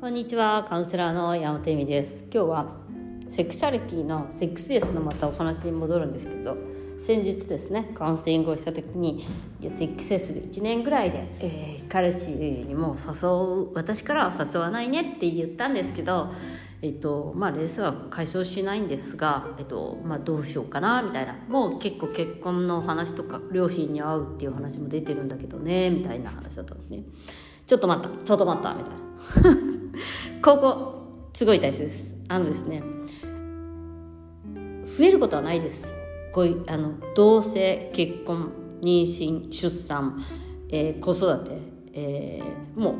こんにちはカウンセラーの山本恵美です。今日はセクシャリティのセックスレスのまたお話に戻るんですけど先日ですねカウンセリングをした時にいやセックスレスで1年ぐらいで、えー、彼氏にも誘う私からは誘わないねって言ったんですけどえっとまあ、レースは解消しないんですが、えっとまあ、どうしようかなみたいな。もう結構結婚の話とか両親に会うっていう話も出てるんだけどねみたいな話だったんですね。ちょっと待ったちょっと待ったみたいな。ここすごい大切です。あのですね増えることはないです。こういうあの同性結婚妊娠出産、えー、子育て、えー、もう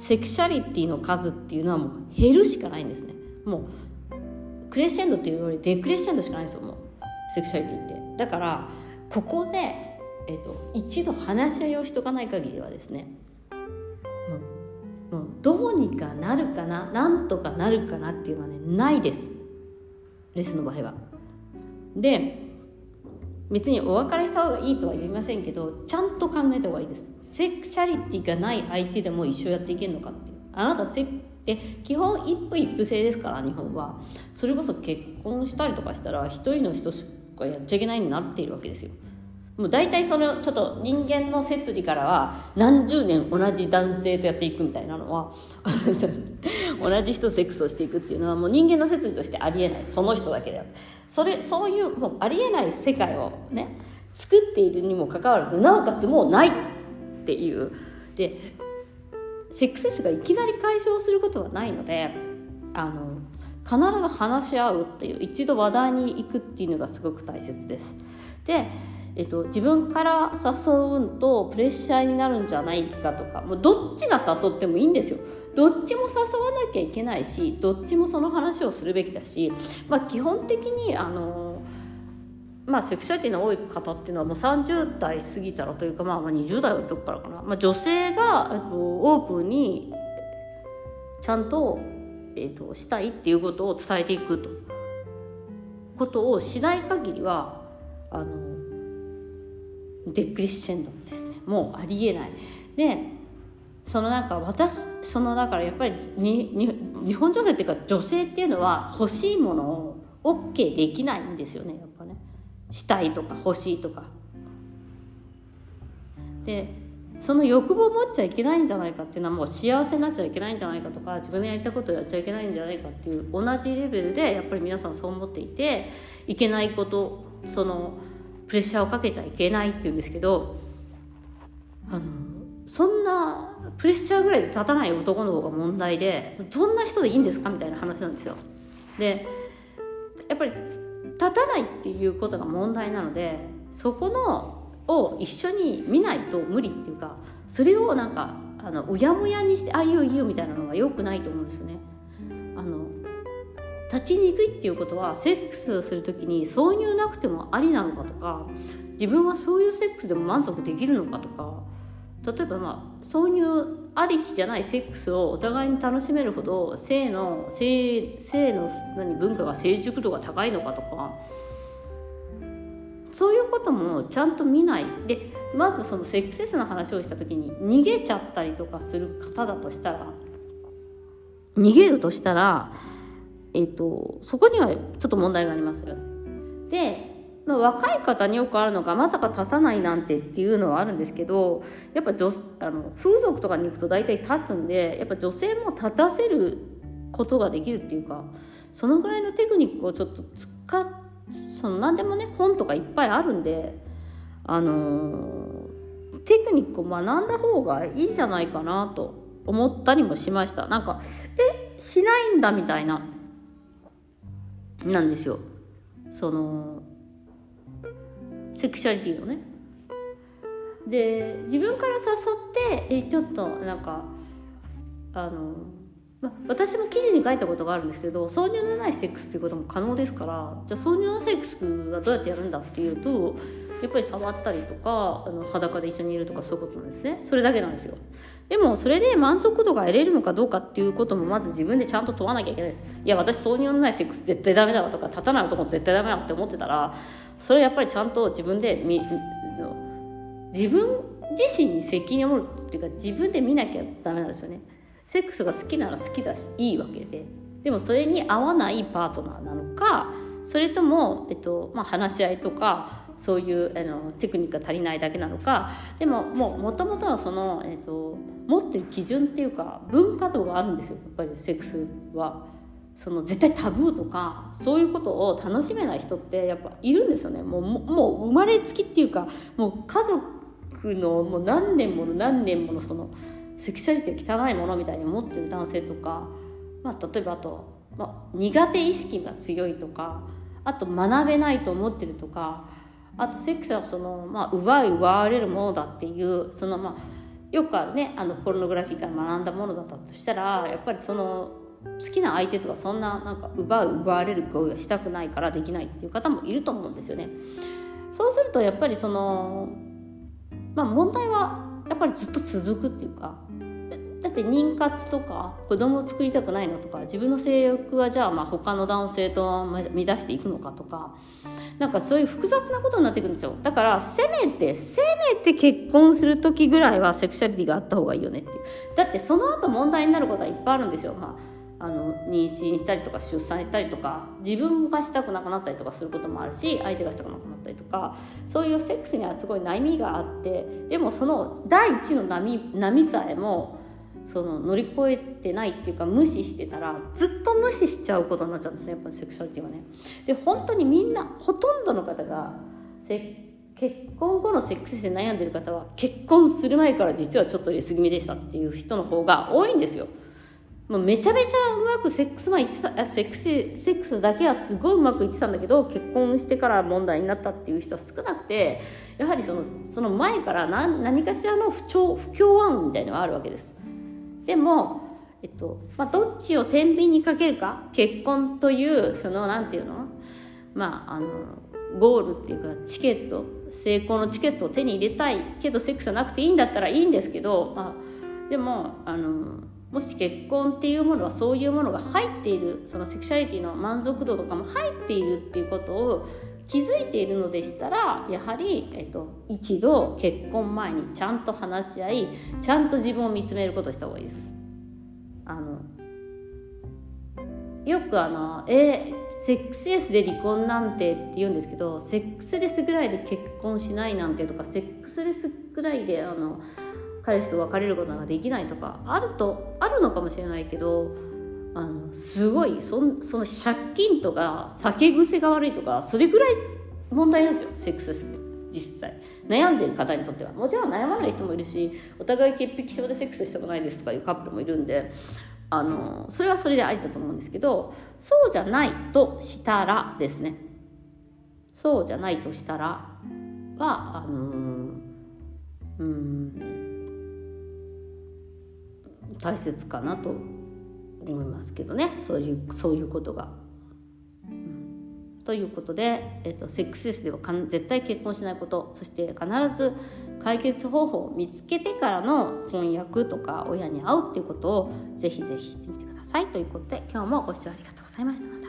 セクシャリティの数っていうのはもう減るしかないんですね。もうクレッシェンドっていうよりデクレッシェンドしかないですよもうセクシャリティって。だからここで、えーと、一度話し合いをしとかない限りはですねどうにかなるかななんとかなるかなっていうのはねないです。レスの場合は。で別にお別れした方がいいとは言いませんけどちゃんと考えた方がいいです。セクシャリティがない相手でも一緒やっていけるのかっていう。あなたセで基本一夫一夫制ですから日本は。それこそ結婚したりとかしたら一人の人しかやっちゃいけないになっているわけですよ。もう大体そのちょっと人間の摂理からは何十年同じ男性とやっていくみたいなのは 同じ人セックスをしていくっていうのはもう人間の摂理としてありえない。その人だけであるそれそういうもうありえない世界をね作っているにもかかわらずなおかつもうないっていう。でセックスレスがいきなり解消することはないのであの必ず話し合うっていう一度話題に行くっていうのがすごく大切です。でえっと、自分から誘うんとプレッシャーになるんじゃないかとかもうどっちが誘ってもいいんですよ。どっちも誘わなきゃいけないしどっちもその話をするべきだし、まあ、基本的にあのまあ、セクシュアリティの多い方っていうのはもう30代過ぎたらというか、まあ、まあ20代の時からかな、まあ、女性がえっとオープンにちゃんと,、えーとしたいっていうことを伝えていくと。ことをしない限りはあのデクリッシェンドですね。もうありえない。でそのなんか私そのだからやっぱりにに日本女性っていうか女性っていうのは欲しいものを OK できないんですよね。やっぱね。したいとか欲しいとか。でその欲望を持っちゃいけないんじゃないかっていうのはもう幸せになっちゃいけないんじゃないかとか自分のやりたいことをやっちゃいけないんじゃないかっていう同じレベルでやっぱり皆さんそう思っていていけないことそのプレッシャーをかけちゃいけないっていうんですけどあのそんなプレッシャーぐらいで立たない男の方が問題でそんな人でいいんですかみたいな話なんですよ。でやっぱり立たないっていうことが問題なのでそこのを一緒に見ないと無理っていうかそれをなんかあのうやむやにしてあいいよいいよみたいなのが良くないと思うんですよね。あの立ちにくいっていうことはセックスをする時に挿入なくてもありなのかとか自分はそういうセックスでも満足できるのかとか例えばまあ挿入ありきじゃないセックスをお互いに楽しめるほど性の性性の何文化が成熟度が高いのかとかそういうこともちゃんと見ない。でまずそのセックスの話をした時に逃げちゃったりとかする方だとしたら逃げるとしたらえーと、そこにはちょっと問題がありますよ。で、まあ、若い方によくあるのがまさか立たないなんてっていうのはあるんですけどやっぱ女あの風俗とかに行くと大体立つんでやっぱ女性も立たせることができるっていうかそのぐらいのテクニックをちょっと使っその何でもね本とかいっぱいあるんであのテクニックを学んだ方がいいんじゃないかなと思ったりもしましたなんかえしないんだみたいななんですよ。そのセクシャリティのね。で自分から誘ってえちょっとなんかあの、ま、私も記事に書いたことがあるんですけど挿入のないセックスっていうことも可能ですからじゃあ挿入のセックスはどうやってやるんだっていうとやっぱり触ったりとかあの裸で一緒にいるとかそういうことなんですね。それだけなんですよ。でもそれで満足度が得れるのかどうかっていうこともまず自分でちゃんと問わなきゃいけないです。いや私挿入のないセックス絶対ダメだわとか立たない男絶対ダメだって思ってたらそれやっぱりちゃんと自分でみ自分自身に責任を持るっていうか自分で見なきゃダメなんですよね。セックスが好きなら好きだしいいわけで。でもそれに合わないパートナーなのかそれとも、えっとまあ、話し合いとかそういうあのテクニックが足りないだけなのかでももともとのその、えっと、持ってる基準っていうか文化度があるんですよやっぱりセックスは。その絶対タブーとかそういうことを楽しめない人ってやっぱいるんですよねもうもう生まれつきっていうかもう家族のもう何年もの何年ものそのセクシャリティ汚いものみたいに思ってる男性とか、まあ、例えばあと、まあ、苦手意識が強いとかあと学べないと思ってるとかあとセックスはその、まあ、奪い奪われるものだっていうそのまあよくあるねあのポルノグラフィーから学んだものだったとしたらやっぱりその好きな相手とかそんななんか奪う奪われる行為はしたくないからできないっていう方もいると思うんですよね。そうするとやっぱりそのまあ問題はやっぱりずっと続くっていうかって妊活とか子供を作りたくないのとか自分の性欲はじゃあまあ他の男性と乱していくのかとかなんかそういう複雑なことになってくるんですよ。だからせめてせめて結婚する時ぐらいはセクシャリティがあった方がいいよねっていう。だってその後問題になることはいっぱいあるんですよ、まあ、あの妊娠したりとか出産したりとか自分がしたくなくなったりとかすることもあるし相手がしたくなくなったりとかそういうセックスにはすごい悩みがあってでもその第一の波波さえもその乗り越えてないっていうか無視してたらずっと無視しちゃうことになっちゃうんですねやっぱセクシャリティはね。で本当にみんなほとんどの方が結婚後のセックスで悩んでる方は結婚する前から実はちょっと入れすぎ目でしたっていう人の方が多いんですよ。もうめちゃめちゃうまくセックス前言ってたセックスセックスだけはすごいうまくいってたんだけど結婚してから問題になったっていう人は少なくてやはりそのその前から何何かしらの不調不協和音みたいなのがあるわけです。でも、えっとまあ、どっちを天秤にかけるか結婚というそのなんていうの？まああのゴールっていうかチケット成功のチケットを手に入れたいけどセックスはなくていいんだったらいいんですけど、まあ、でもあのもし結婚っていうものはそういうものが入っているそのセクシャリティの満足度とかも入っているっていうことを気づいているのでしたらやはり、えっと、一度結婚前にちゃんと話し合いちゃんと自分を見つめることをした方がいいです。あのよくあのえセックスレスで離婚なんてって言うんですけどセックスレスぐらいで結婚しないなんてとかセックスレスぐらいであの彼氏と別れることができないとかあるとあるのかもしれないけどあのすごいそその借金とか酒癖が悪いとかそれぐらい問題なんですよセックスって。実際。悩んでる方にとっては。もちろん悩まない人もいるしお互い潔癖症でセックスしたくないですとかいうカップルもいるんであのそれはそれでありだと思うんですけどそうじゃないとしたらですね。そうじゃないとしたらはあのうん大切かなと思いますけどねそういうそういうことが。ということで、えっと、セックスレスでは絶対結婚しないことそして必ず解決方法を見つけてからの婚約とか親に会うっていうことをぜひぜひしてみてくださいということで今日もご視聴ありがとうございました。